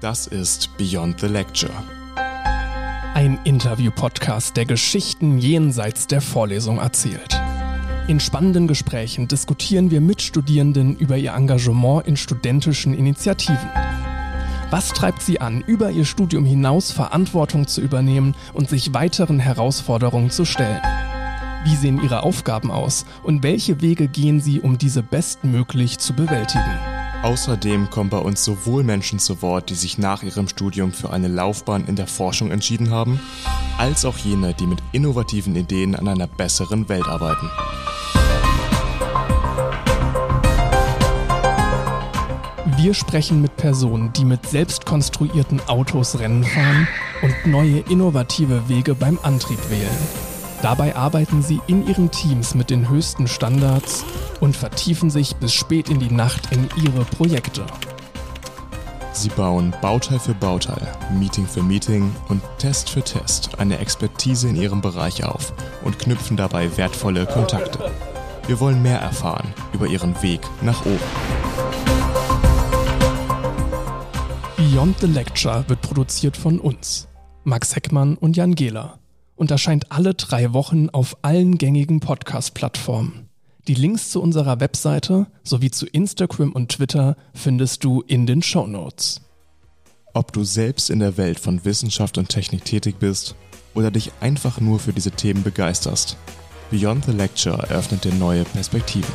Das ist Beyond the Lecture. Ein Interview-Podcast, der Geschichten jenseits der Vorlesung erzählt. In spannenden Gesprächen diskutieren wir mit Studierenden über ihr Engagement in studentischen Initiativen. Was treibt sie an, über ihr Studium hinaus Verantwortung zu übernehmen und sich weiteren Herausforderungen zu stellen? Wie sehen ihre Aufgaben aus und welche Wege gehen sie, um diese bestmöglich zu bewältigen? Außerdem kommen bei uns sowohl Menschen zu Wort, die sich nach ihrem Studium für eine Laufbahn in der Forschung entschieden haben, als auch jene, die mit innovativen Ideen an einer besseren Welt arbeiten. Wir sprechen mit Personen, die mit selbst konstruierten Autos Rennen fahren und neue innovative Wege beim Antrieb wählen. Dabei arbeiten sie in ihren Teams mit den höchsten Standards und vertiefen sich bis spät in die Nacht in ihre Projekte. Sie bauen Bauteil für Bauteil, Meeting für Meeting und Test für Test eine Expertise in ihrem Bereich auf und knüpfen dabei wertvolle Kontakte. Wir wollen mehr erfahren über ihren Weg nach oben. Beyond the Lecture wird produziert von uns, Max Heckmann und Jan Gehler, und erscheint alle drei Wochen auf allen gängigen Podcast-Plattformen. Die Links zu unserer Webseite sowie zu Instagram und Twitter findest du in den Show Notes. Ob du selbst in der Welt von Wissenschaft und Technik tätig bist oder dich einfach nur für diese Themen begeisterst, Beyond the Lecture eröffnet dir neue Perspektiven.